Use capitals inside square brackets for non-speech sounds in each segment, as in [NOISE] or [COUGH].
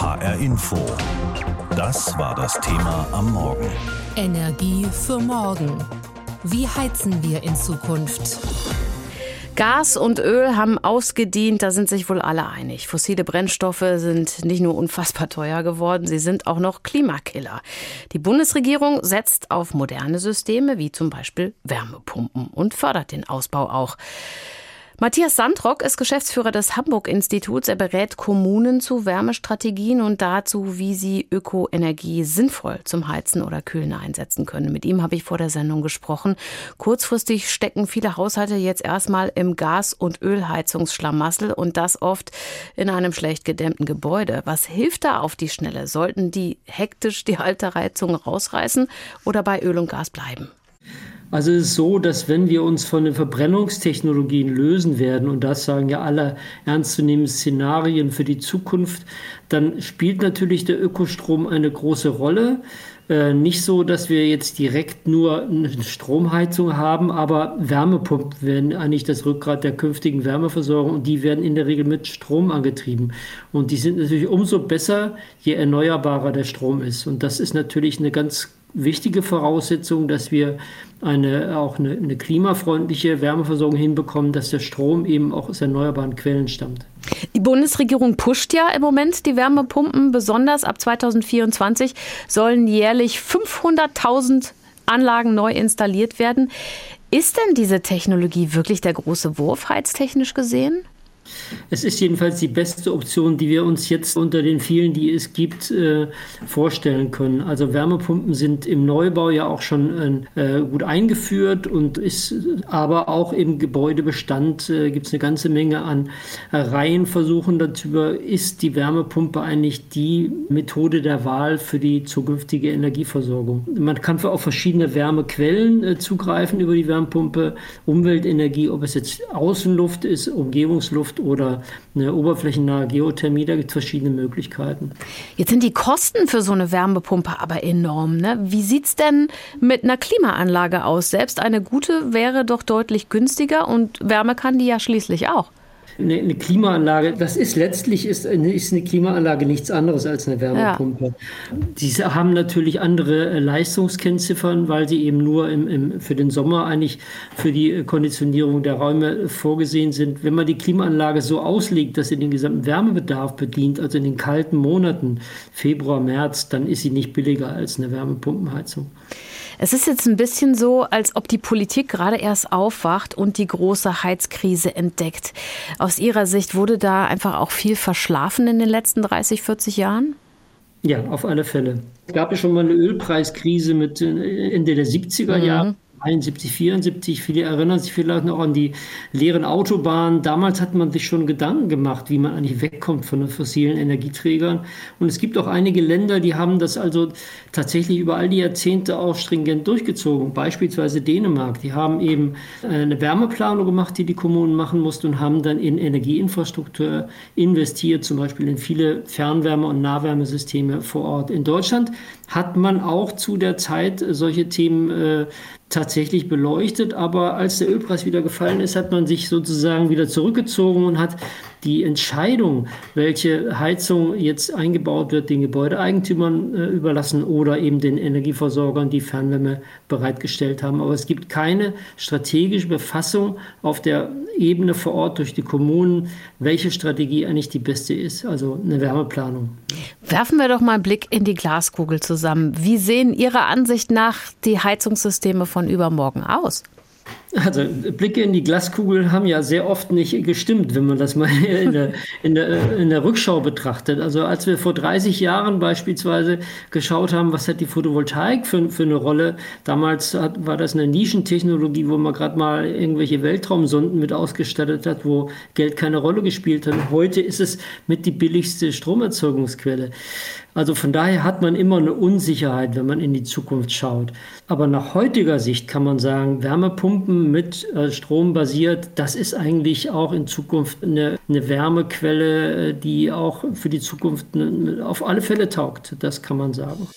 HR Info. Das war das Thema am Morgen. Energie für morgen. Wie heizen wir in Zukunft? Gas und Öl haben ausgedient, da sind sich wohl alle einig. Fossile Brennstoffe sind nicht nur unfassbar teuer geworden, sie sind auch noch Klimakiller. Die Bundesregierung setzt auf moderne Systeme wie zum Beispiel Wärmepumpen und fördert den Ausbau auch. Matthias Sandrock ist Geschäftsführer des Hamburg-Instituts. Er berät Kommunen zu Wärmestrategien und dazu, wie sie Ökoenergie sinnvoll zum Heizen oder Kühlen einsetzen können. Mit ihm habe ich vor der Sendung gesprochen. Kurzfristig stecken viele Haushalte jetzt erstmal im Gas- und Ölheizungsschlamassel und das oft in einem schlecht gedämmten Gebäude. Was hilft da auf die Schnelle? Sollten die hektisch die alte Heizung rausreißen oder bei Öl und Gas bleiben? Also es ist so, dass wenn wir uns von den Verbrennungstechnologien lösen werden, und das sagen ja alle ernstzunehmenden Szenarien für die Zukunft, dann spielt natürlich der Ökostrom eine große Rolle. Äh, nicht so, dass wir jetzt direkt nur eine Stromheizung haben, aber Wärmepumpen werden eigentlich das Rückgrat der künftigen Wärmeversorgung und die werden in der Regel mit Strom angetrieben. Und die sind natürlich umso besser, je erneuerbarer der Strom ist. Und das ist natürlich eine ganz wichtige Voraussetzung, dass wir eine, auch eine, eine, klimafreundliche Wärmeversorgung hinbekommen, dass der Strom eben auch aus erneuerbaren Quellen stammt. Die Bundesregierung pusht ja im Moment die Wärmepumpen. Besonders ab 2024 sollen jährlich 500.000 Anlagen neu installiert werden. Ist denn diese Technologie wirklich der große Wurf, heiztechnisch gesehen? Es ist jedenfalls die beste Option, die wir uns jetzt unter den vielen, die es gibt, äh, vorstellen können. Also Wärmepumpen sind im Neubau ja auch schon äh, gut eingeführt und ist aber auch im Gebäudebestand äh, gibt es eine ganze Menge an Reihenversuchen darüber, ist die Wärmepumpe eigentlich die Methode der Wahl für die zukünftige Energieversorgung. Man kann für auf verschiedene Wärmequellen zugreifen über die Wärmepumpe, Umweltenergie, ob es jetzt Außenluft ist, Umgebungsluft oder eine oberflächennahe Geothermie. Da gibt es verschiedene Möglichkeiten. Jetzt sind die Kosten für so eine Wärmepumpe aber enorm. Ne? Wie sieht es denn mit einer Klimaanlage aus? Selbst eine gute wäre doch deutlich günstiger und Wärme kann die ja schließlich auch eine, eine, Klimaanlage, das ist letztlich ist eine, ist eine Klimaanlage nichts anderes als eine Wärmepumpe. Ja. Diese haben natürlich andere äh, Leistungskennziffern, weil sie eben nur im, im, für den Sommer eigentlich für die äh, Konditionierung der Räume vorgesehen sind. Wenn man die Klimaanlage so auslegt, dass sie den gesamten Wärmebedarf bedient, also in den kalten Monaten, Februar, März, dann ist sie nicht billiger als eine Wärmepumpenheizung. Es ist jetzt ein bisschen so, als ob die Politik gerade erst aufwacht und die große Heizkrise entdeckt. Aus Ihrer Sicht wurde da einfach auch viel verschlafen in den letzten 30, 40 Jahren? Ja, auf alle Fälle. Es gab ja schon mal eine Ölpreiskrise mit äh, Ende der 70er Jahre. Mhm. 71, 74. Viele erinnern sich vielleicht noch an die leeren Autobahnen. Damals hat man sich schon Gedanken gemacht, wie man eigentlich wegkommt von den fossilen Energieträgern. Und es gibt auch einige Länder, die haben das also tatsächlich über all die Jahrzehnte auch stringent durchgezogen. Beispielsweise Dänemark. Die haben eben eine Wärmeplanung gemacht, die die Kommunen machen mussten und haben dann in Energieinfrastruktur investiert, zum Beispiel in viele Fernwärme- und Nahwärmesysteme vor Ort. In Deutschland hat man auch zu der Zeit solche Themen äh, tatsächlich beleuchtet, aber als der Ölpreis wieder gefallen ist, hat man sich sozusagen wieder zurückgezogen und hat die Entscheidung, welche Heizung jetzt eingebaut wird, den Gebäudeeigentümern äh, überlassen oder eben den Energieversorgern, die Fernwärme bereitgestellt haben. Aber es gibt keine strategische Befassung auf der Ebene vor Ort durch die Kommunen, welche Strategie eigentlich die beste ist, also eine Wärmeplanung. Werfen wir doch mal einen Blick in die Glaskugel zusammen. Wie sehen Ihrer Ansicht nach die Heizungssysteme von übermorgen aus? Also Blicke in die Glaskugel haben ja sehr oft nicht gestimmt, wenn man das mal [LAUGHS] in der, in der, in der Rückschau betrachtet. Also als wir vor 30 Jahren beispielsweise geschaut haben, was hat die Photovoltaik für, für eine Rolle, damals hat, war das eine Nischentechnologie, wo man gerade mal irgendwelche Weltraumsonden mit ausgestattet hat, wo Geld keine Rolle gespielt hat. Heute ist es mit die billigste Stromerzeugungsquelle. Also von daher hat man immer eine Unsicherheit, wenn man in die Zukunft schaut. Aber nach heutiger Sicht kann man sagen, Wärmepumpen mit äh, Strom basiert, das ist eigentlich auch in Zukunft eine, eine Wärmequelle, äh, die auch für die Zukunft auf alle Fälle taugt. Das kann man sagen.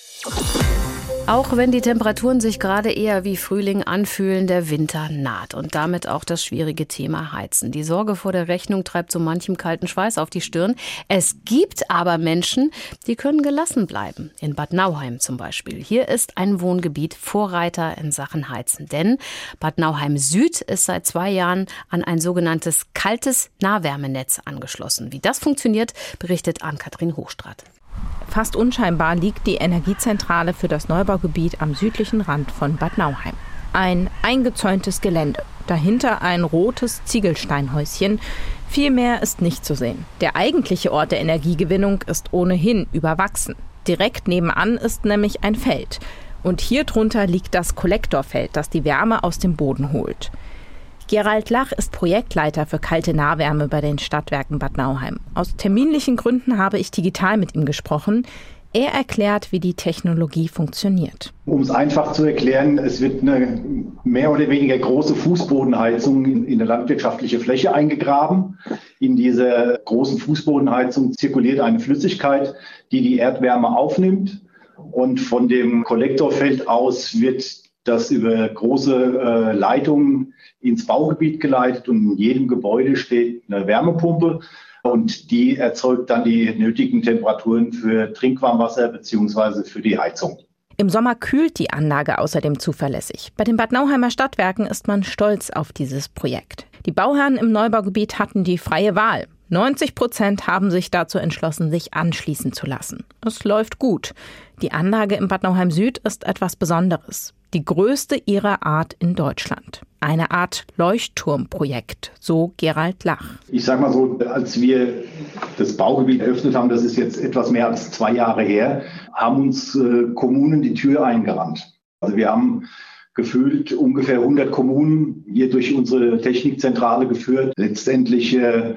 Auch wenn die Temperaturen sich gerade eher wie Frühling anfühlen, der Winter naht und damit auch das schwierige Thema Heizen. Die Sorge vor der Rechnung treibt so manchem kalten Schweiß auf die Stirn. Es gibt aber Menschen, die können gelassen bleiben. In Bad Nauheim zum Beispiel. Hier ist ein Wohngebiet Vorreiter in Sachen Heizen. Denn Bad Nauheim Süd ist seit zwei Jahren an ein sogenanntes kaltes Nahwärmenetz angeschlossen. Wie das funktioniert, berichtet Ann-Kathrin Hochstrat. Fast unscheinbar liegt die Energiezentrale für das Neubaugebiet am südlichen Rand von Bad Nauheim. Ein eingezäuntes Gelände. Dahinter ein rotes Ziegelsteinhäuschen. Viel mehr ist nicht zu sehen. Der eigentliche Ort der Energiegewinnung ist ohnehin überwachsen. Direkt nebenan ist nämlich ein Feld. Und hier drunter liegt das Kollektorfeld, das die Wärme aus dem Boden holt. Gerald Lach ist Projektleiter für kalte Nahwärme bei den Stadtwerken Bad Nauheim. Aus terminlichen Gründen habe ich digital mit ihm gesprochen. Er erklärt, wie die Technologie funktioniert. Um es einfach zu erklären, es wird eine mehr oder weniger große Fußbodenheizung in, in eine landwirtschaftliche Fläche eingegraben. In dieser großen Fußbodenheizung zirkuliert eine Flüssigkeit, die die Erdwärme aufnimmt. Und von dem Kollektorfeld aus wird das über große äh, Leitungen ins Baugebiet geleitet und in jedem Gebäude steht eine Wärmepumpe und die erzeugt dann die nötigen Temperaturen für Trinkwarmwasser beziehungsweise für die Heizung. Im Sommer kühlt die Anlage außerdem zuverlässig. Bei den Bad Nauheimer Stadtwerken ist man stolz auf dieses Projekt. Die Bauherren im Neubaugebiet hatten die freie Wahl. 90 Prozent haben sich dazu entschlossen, sich anschließen zu lassen. Es läuft gut. Die Anlage im Bad Nauheim Süd ist etwas Besonderes die größte ihrer Art in Deutschland. Eine Art Leuchtturmprojekt, so Gerald Lach. Ich sage mal so, als wir das Baugebiet eröffnet haben, das ist jetzt etwas mehr als zwei Jahre her, haben uns äh, Kommunen die Tür eingerannt. Also wir haben gefühlt ungefähr 100 Kommunen hier durch unsere Technikzentrale geführt. Letztendlich äh,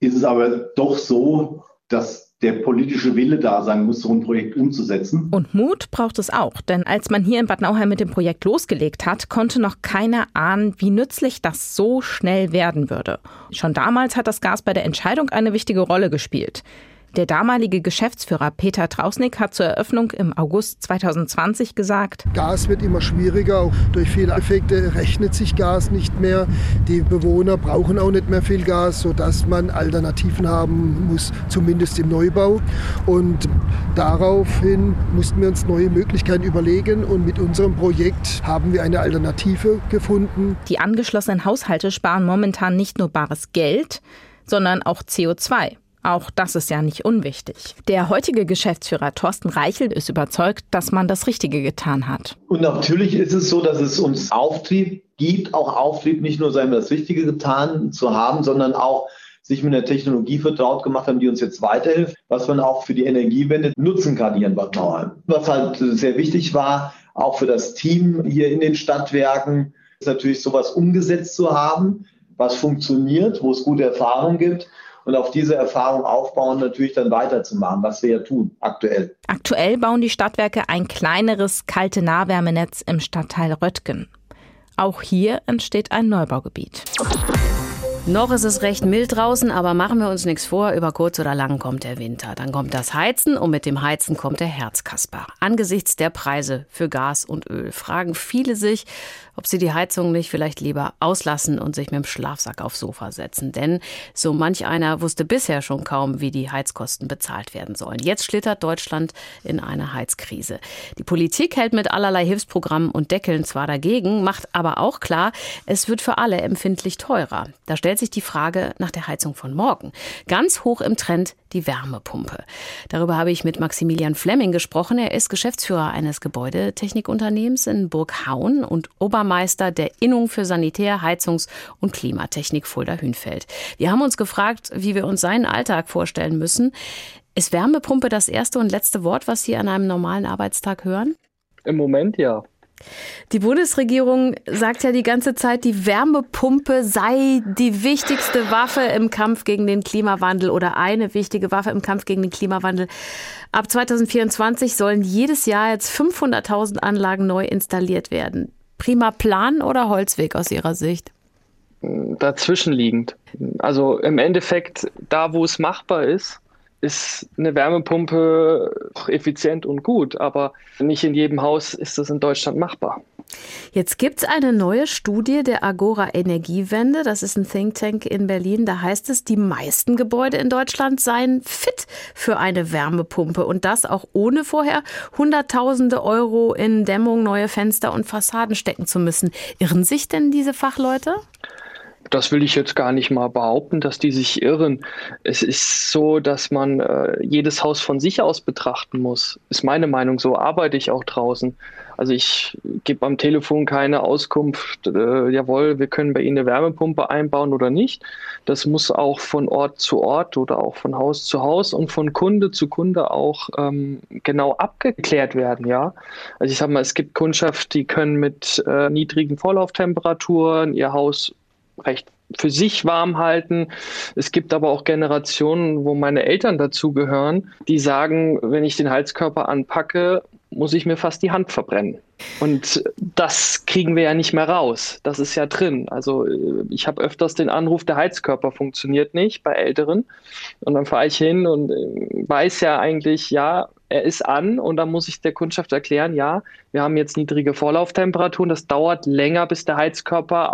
ist es aber doch so, dass der politische Wille da sein muss, so ein Projekt umzusetzen. Und Mut braucht es auch, denn als man hier in Bad Nauheim mit dem Projekt losgelegt hat, konnte noch keiner ahnen, wie nützlich das so schnell werden würde. Schon damals hat das Gas bei der Entscheidung eine wichtige Rolle gespielt. Der damalige Geschäftsführer Peter Trausnick hat zur Eröffnung im August 2020 gesagt, Gas wird immer schwieriger, auch durch viele Effekte rechnet sich Gas nicht mehr. Die Bewohner brauchen auch nicht mehr viel Gas, sodass man Alternativen haben muss, zumindest im Neubau. Und daraufhin mussten wir uns neue Möglichkeiten überlegen und mit unserem Projekt haben wir eine Alternative gefunden. Die angeschlossenen Haushalte sparen momentan nicht nur bares Geld, sondern auch CO2. Auch das ist ja nicht unwichtig. Der heutige Geschäftsführer Thorsten Reichel ist überzeugt, dass man das Richtige getan hat. Und natürlich ist es so, dass es uns Auftrieb gibt, auch Auftrieb, nicht nur sein, das Richtige getan zu haben, sondern auch sich mit einer Technologie vertraut gemacht haben, die uns jetzt weiterhilft, was man auch für die Energiewende nutzen kann hier in Bad Nauheim. Was halt sehr wichtig war, auch für das Team hier in den Stadtwerken, ist natürlich sowas umgesetzt zu haben, was funktioniert, wo es gute Erfahrungen gibt und auf diese Erfahrung aufbauen, natürlich dann weiterzumachen, was wir ja tun aktuell. Aktuell bauen die Stadtwerke ein kleineres kalte Nahwärmenetz im Stadtteil Röttgen. Auch hier entsteht ein Neubaugebiet. Noch ist es recht mild draußen, aber machen wir uns nichts vor, über kurz oder lang kommt der Winter. Dann kommt das Heizen und mit dem Heizen kommt der Herzkasper. Angesichts der Preise für Gas und Öl fragen viele sich, ob sie die Heizung nicht vielleicht lieber auslassen und sich mit dem Schlafsack aufs Sofa setzen. Denn so manch einer wusste bisher schon kaum, wie die Heizkosten bezahlt werden sollen. Jetzt schlittert Deutschland in eine Heizkrise. Die Politik hält mit allerlei Hilfsprogrammen und Deckeln zwar dagegen, macht aber auch klar, es wird für alle empfindlich teurer. Da stellt sich die Frage nach der Heizung von morgen. Ganz hoch im Trend die Wärmepumpe. Darüber habe ich mit Maximilian Flemming gesprochen. Er ist Geschäftsführer eines Gebäudetechnikunternehmens in Burghauen und Obermeister der Innung für Sanitär, Heizungs- und Klimatechnik Fulda-Hünfeld. Wir haben uns gefragt, wie wir uns seinen Alltag vorstellen müssen. Ist Wärmepumpe das erste und letzte Wort, was Sie an einem normalen Arbeitstag hören? Im Moment ja. Die Bundesregierung sagt ja die ganze Zeit, die Wärmepumpe sei die wichtigste Waffe im Kampf gegen den Klimawandel oder eine wichtige Waffe im Kampf gegen den Klimawandel. Ab 2024 sollen jedes Jahr jetzt 500.000 Anlagen neu installiert werden. Prima Plan oder Holzweg aus Ihrer Sicht? Dazwischen liegend. Also im Endeffekt, da wo es machbar ist, ist eine Wärmepumpe effizient und gut, aber nicht in jedem Haus ist das in Deutschland machbar. Jetzt gibt es eine neue Studie der Agora Energiewende. Das ist ein Think Tank in Berlin. Da heißt es, die meisten Gebäude in Deutschland seien fit für eine Wärmepumpe und das auch ohne vorher Hunderttausende Euro in Dämmung, neue Fenster und Fassaden stecken zu müssen. Irren sich denn diese Fachleute? Das will ich jetzt gar nicht mal behaupten, dass die sich irren. Es ist so, dass man äh, jedes Haus von sich aus betrachten muss. Ist meine Meinung. So arbeite ich auch draußen. Also ich gebe am Telefon keine Auskunft, äh, jawohl, wir können bei Ihnen eine Wärmepumpe einbauen oder nicht. Das muss auch von Ort zu Ort oder auch von Haus zu Haus und von Kunde zu Kunde auch ähm, genau abgeklärt werden, ja. Also ich sage mal, es gibt Kundschaft, die können mit äh, niedrigen Vorlauftemperaturen ihr Haus recht für sich warm halten. Es gibt aber auch Generationen, wo meine Eltern dazugehören, die sagen, wenn ich den Heizkörper anpacke, muss ich mir fast die Hand verbrennen. Und das kriegen wir ja nicht mehr raus. Das ist ja drin. Also ich habe öfters den Anruf, der Heizkörper funktioniert nicht bei Älteren. Und dann fahre ich hin und weiß ja eigentlich, ja, er ist an und dann muss ich der Kundschaft erklären, ja, wir haben jetzt niedrige Vorlauftemperaturen, das dauert länger, bis der Heizkörper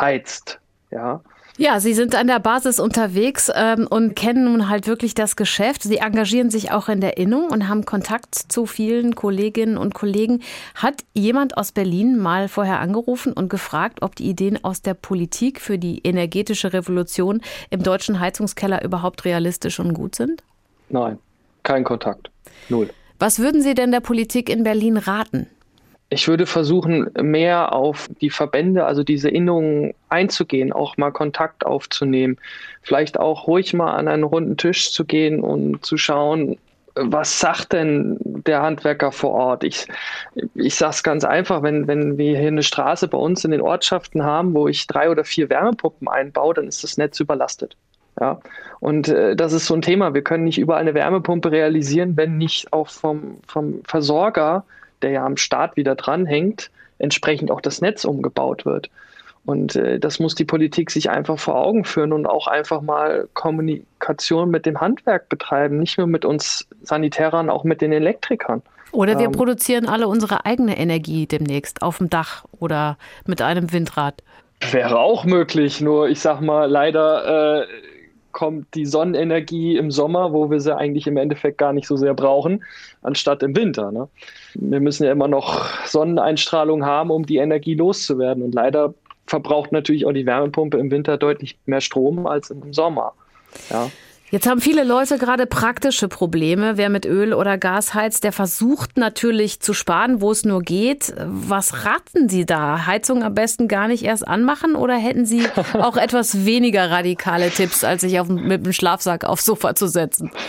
aufheizt. Ja. Ja, Sie sind an der Basis unterwegs ähm, und kennen nun halt wirklich das Geschäft. Sie engagieren sich auch in der Innung und haben Kontakt zu vielen Kolleginnen und Kollegen. Hat jemand aus Berlin mal vorher angerufen und gefragt, ob die Ideen aus der Politik für die energetische Revolution im deutschen Heizungskeller überhaupt realistisch und gut sind? Nein, kein Kontakt. Null. Was würden Sie denn der Politik in Berlin raten? Ich würde versuchen, mehr auf die Verbände, also diese Innungen einzugehen, auch mal Kontakt aufzunehmen. Vielleicht auch ruhig mal an einen runden Tisch zu gehen und zu schauen, was sagt denn der Handwerker vor Ort? Ich, ich sage es ganz einfach, wenn, wenn wir hier eine Straße bei uns in den Ortschaften haben, wo ich drei oder vier Wärmepumpen einbaue, dann ist das Netz überlastet. Ja, und äh, das ist so ein Thema. Wir können nicht überall eine Wärmepumpe realisieren, wenn nicht auch vom, vom Versorger der ja am Start wieder dranhängt, entsprechend auch das Netz umgebaut wird. Und äh, das muss die Politik sich einfach vor Augen führen und auch einfach mal Kommunikation mit dem Handwerk betreiben, nicht nur mit uns Sanitärern, auch mit den Elektrikern. Oder wir ähm, produzieren alle unsere eigene Energie demnächst auf dem Dach oder mit einem Windrad. Wäre auch möglich, nur ich sag mal, leider äh, kommt die Sonnenenergie im Sommer, wo wir sie eigentlich im Endeffekt gar nicht so sehr brauchen, anstatt im Winter. Ne? Wir müssen ja immer noch Sonneneinstrahlung haben, um die Energie loszuwerden. Und leider verbraucht natürlich auch die Wärmepumpe im Winter deutlich mehr Strom als im Sommer. Ja. Jetzt haben viele Leute gerade praktische Probleme. Wer mit Öl oder Gas heizt, der versucht natürlich zu sparen, wo es nur geht. Was raten Sie da? Heizung am besten gar nicht erst anmachen oder hätten Sie [LAUGHS] auch etwas weniger radikale Tipps, als sich auf, mit dem Schlafsack aufs Sofa zu setzen? [LAUGHS]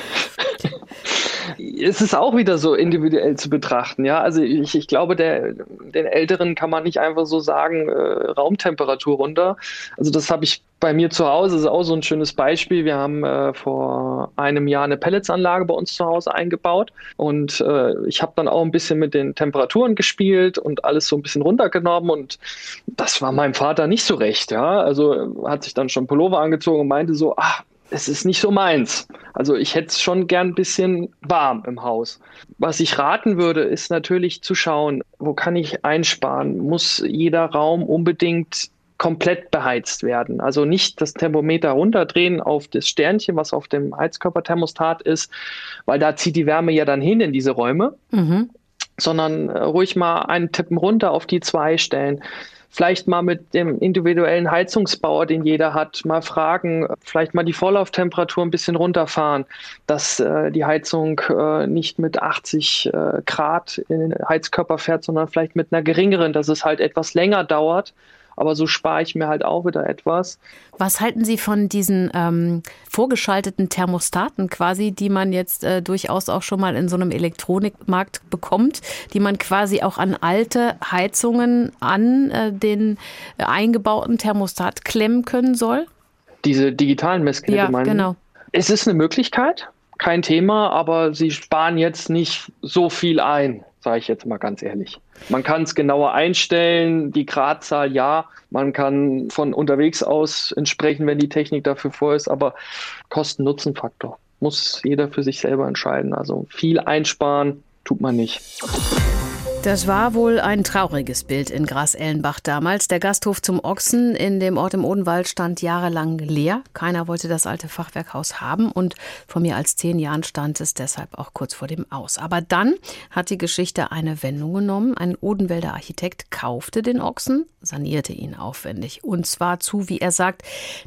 es ist auch wieder so individuell zu betrachten. Ja, also ich, ich glaube, der, den Älteren kann man nicht einfach so sagen, äh, Raumtemperatur runter. Also das habe ich bei mir zu Hause, das ist auch so ein schönes Beispiel. Wir haben äh, vor einem Jahr eine Pelletsanlage bei uns zu Hause eingebaut und äh, ich habe dann auch ein bisschen mit den Temperaturen gespielt und alles so ein bisschen runtergenommen und das war meinem Vater nicht so recht. Ja, also hat sich dann schon Pullover angezogen und meinte so, ach, es ist nicht so meins. Also ich hätte es schon gern ein bisschen warm im Haus. Was ich raten würde, ist natürlich zu schauen, wo kann ich einsparen? Muss jeder Raum unbedingt komplett beheizt werden? Also nicht das Thermometer runterdrehen auf das Sternchen, was auf dem Heizkörperthermostat ist, weil da zieht die Wärme ja dann hin in diese Räume. Mhm. Sondern äh, ruhig mal einen Tippen runter auf die zwei stellen. Vielleicht mal mit dem individuellen Heizungsbauer, den jeder hat, mal fragen, vielleicht mal die Vorlauftemperatur ein bisschen runterfahren, dass äh, die Heizung äh, nicht mit 80 äh, Grad in den Heizkörper fährt, sondern vielleicht mit einer geringeren, dass es halt etwas länger dauert aber so spare ich mir halt auch wieder etwas. Was halten Sie von diesen ähm, vorgeschalteten Thermostaten quasi, die man jetzt äh, durchaus auch schon mal in so einem Elektronikmarkt bekommt, die man quasi auch an alte Heizungen an äh, den äh, eingebauten Thermostat klemmen können soll? Diese digitalen Messgeräte ja, meinen? genau. Es ist eine Möglichkeit, kein Thema, aber sie sparen jetzt nicht so viel ein sage ich jetzt mal ganz ehrlich. Man kann es genauer einstellen, die Gradzahl ja, man kann von unterwegs aus entsprechen, wenn die Technik dafür vor ist, aber Kosten-Nutzen-Faktor muss jeder für sich selber entscheiden. Also viel einsparen tut man nicht. Das war wohl ein trauriges Bild in Gras-Ellenbach damals. Der Gasthof zum Ochsen in dem Ort im Odenwald stand jahrelang leer. Keiner wollte das alte Fachwerkhaus haben und vor mehr als zehn Jahren stand es deshalb auch kurz vor dem Aus. Aber dann hat die Geschichte eine Wendung genommen. Ein Odenwälder Architekt kaufte den Ochsen, sanierte ihn aufwendig und zwar zu, wie er sagt,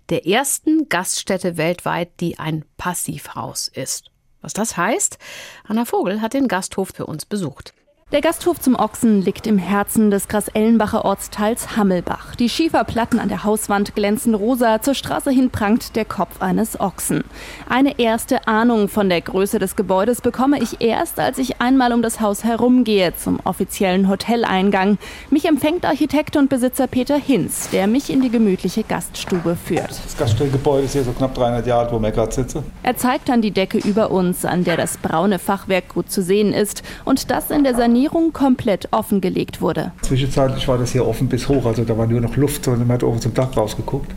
der ersten Gaststätte weltweit, die ein Passivhaus ist. Was das heißt? Anna Vogel hat den Gasthof für uns besucht. Der Gasthof zum Ochsen liegt im Herzen des Grasellenbacher Ortsteils Hammelbach. Die Schieferplatten an der Hauswand glänzen rosa, zur Straße hin prangt der Kopf eines Ochsen. Eine erste Ahnung von der Größe des Gebäudes bekomme ich erst, als ich einmal um das Haus herumgehe zum offiziellen Hoteleingang. Mich empfängt Architekt und Besitzer Peter Hinz, der mich in die gemütliche Gaststube führt. Das Gaststellgebäude ist hier so knapp 300 Jahre alt, wo wir gerade sitzen. Er zeigt an die Decke über uns, an der das braune Fachwerk gut zu sehen ist und das in der Sanierung Sanierung komplett offengelegt wurde. Zwischenzeitlich war das hier offen bis hoch, also da war nur noch Luft und man hat oben zum Dach rausgeguckt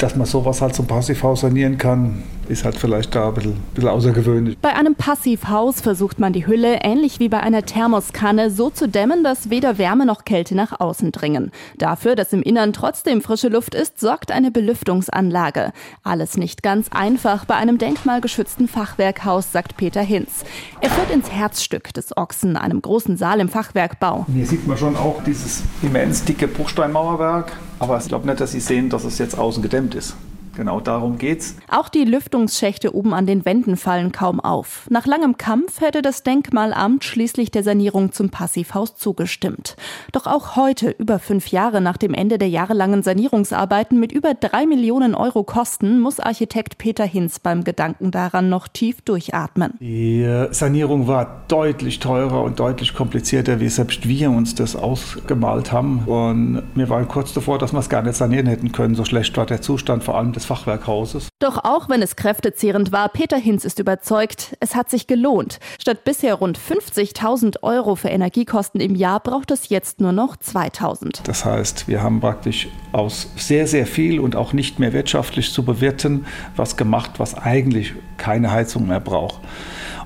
dass man sowas halt zum Passivhaus sanieren kann, ist halt vielleicht da ein bisschen, ein bisschen außergewöhnlich. Bei einem Passivhaus versucht man die Hülle, ähnlich wie bei einer Thermoskanne, so zu dämmen, dass weder Wärme noch Kälte nach außen dringen. Dafür, dass im Innern trotzdem frische Luft ist, sorgt eine Belüftungsanlage. Alles nicht ganz einfach bei einem denkmalgeschützten Fachwerkhaus, sagt Peter Hinz. Er führt ins Herzstück des Ochsen, einem großen Saal im Fachwerkbau. Hier sieht man schon auch dieses immens dicke Bruchsteinmauerwerk. Aber ich glaube nicht, dass Sie sehen, dass es jetzt außen gedämmt ist. Genau darum geht's. Auch die Lüftungsschächte oben an den Wänden fallen kaum auf. Nach langem Kampf hätte das Denkmalamt schließlich der Sanierung zum Passivhaus zugestimmt. Doch auch heute, über fünf Jahre nach dem Ende der jahrelangen Sanierungsarbeiten mit über drei Millionen Euro Kosten, muss Architekt Peter Hinz beim Gedanken daran noch tief durchatmen. Die Sanierung war deutlich teurer und deutlich komplizierter, wie selbst wir uns das ausgemalt haben. Und wir waren kurz davor, dass wir es gar nicht sanieren hätten können. So schlecht war der Zustand, vor allem des Fachwerkhauses. Doch auch wenn es kräftezehrend war, Peter Hinz ist überzeugt, es hat sich gelohnt. Statt bisher rund 50.000 Euro für Energiekosten im Jahr braucht es jetzt nur noch 2.000. Das heißt, wir haben praktisch aus sehr, sehr viel und auch nicht mehr wirtschaftlich zu bewirten was gemacht, was eigentlich keine Heizung mehr braucht.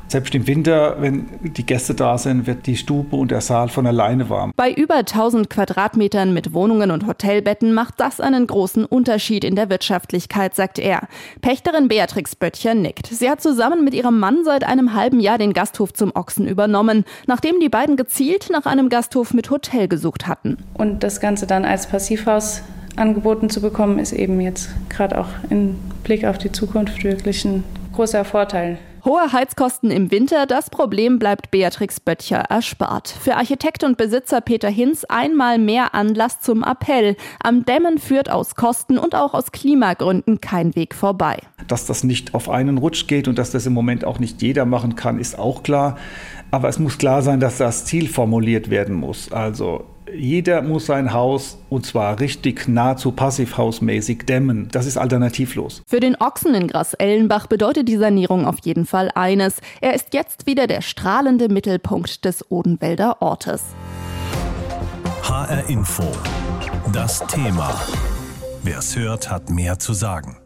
Selbst im Winter, wenn die Gäste da sind, wird die Stube und der Saal von alleine warm. Bei über 1000 Quadratmetern mit Wohnungen und Hotelbetten macht das einen großen Unterschied in der Wirtschaftlichkeit, sagt er. Pächterin Beatrix Böttcher nickt. Sie hat zusammen mit ihrem Mann seit einem halben Jahr den Gasthof zum Ochsen übernommen, nachdem die beiden gezielt nach einem Gasthof mit Hotel gesucht hatten. Und das Ganze dann als Passivhaus angeboten zu bekommen, ist eben jetzt gerade auch im Blick auf die Zukunft wirklich ein großer Vorteil. Hohe Heizkosten im Winter, das Problem bleibt Beatrix Böttcher erspart. Für Architekt und Besitzer Peter Hinz einmal mehr Anlass zum Appell. Am Dämmen führt aus Kosten und auch aus Klimagründen kein Weg vorbei. Dass das nicht auf einen Rutsch geht und dass das im Moment auch nicht jeder machen kann, ist auch klar. Aber es muss klar sein, dass das Ziel formuliert werden muss. Also jeder muss sein Haus, und zwar richtig nahezu passivhausmäßig, dämmen. Das ist alternativlos. Für den Ochsen in Gras-Ellenbach bedeutet die Sanierung auf jeden Fall eines. Er ist jetzt wieder der strahlende Mittelpunkt des Odenwälder Ortes. HR Info. Das Thema. Wer es hört, hat mehr zu sagen.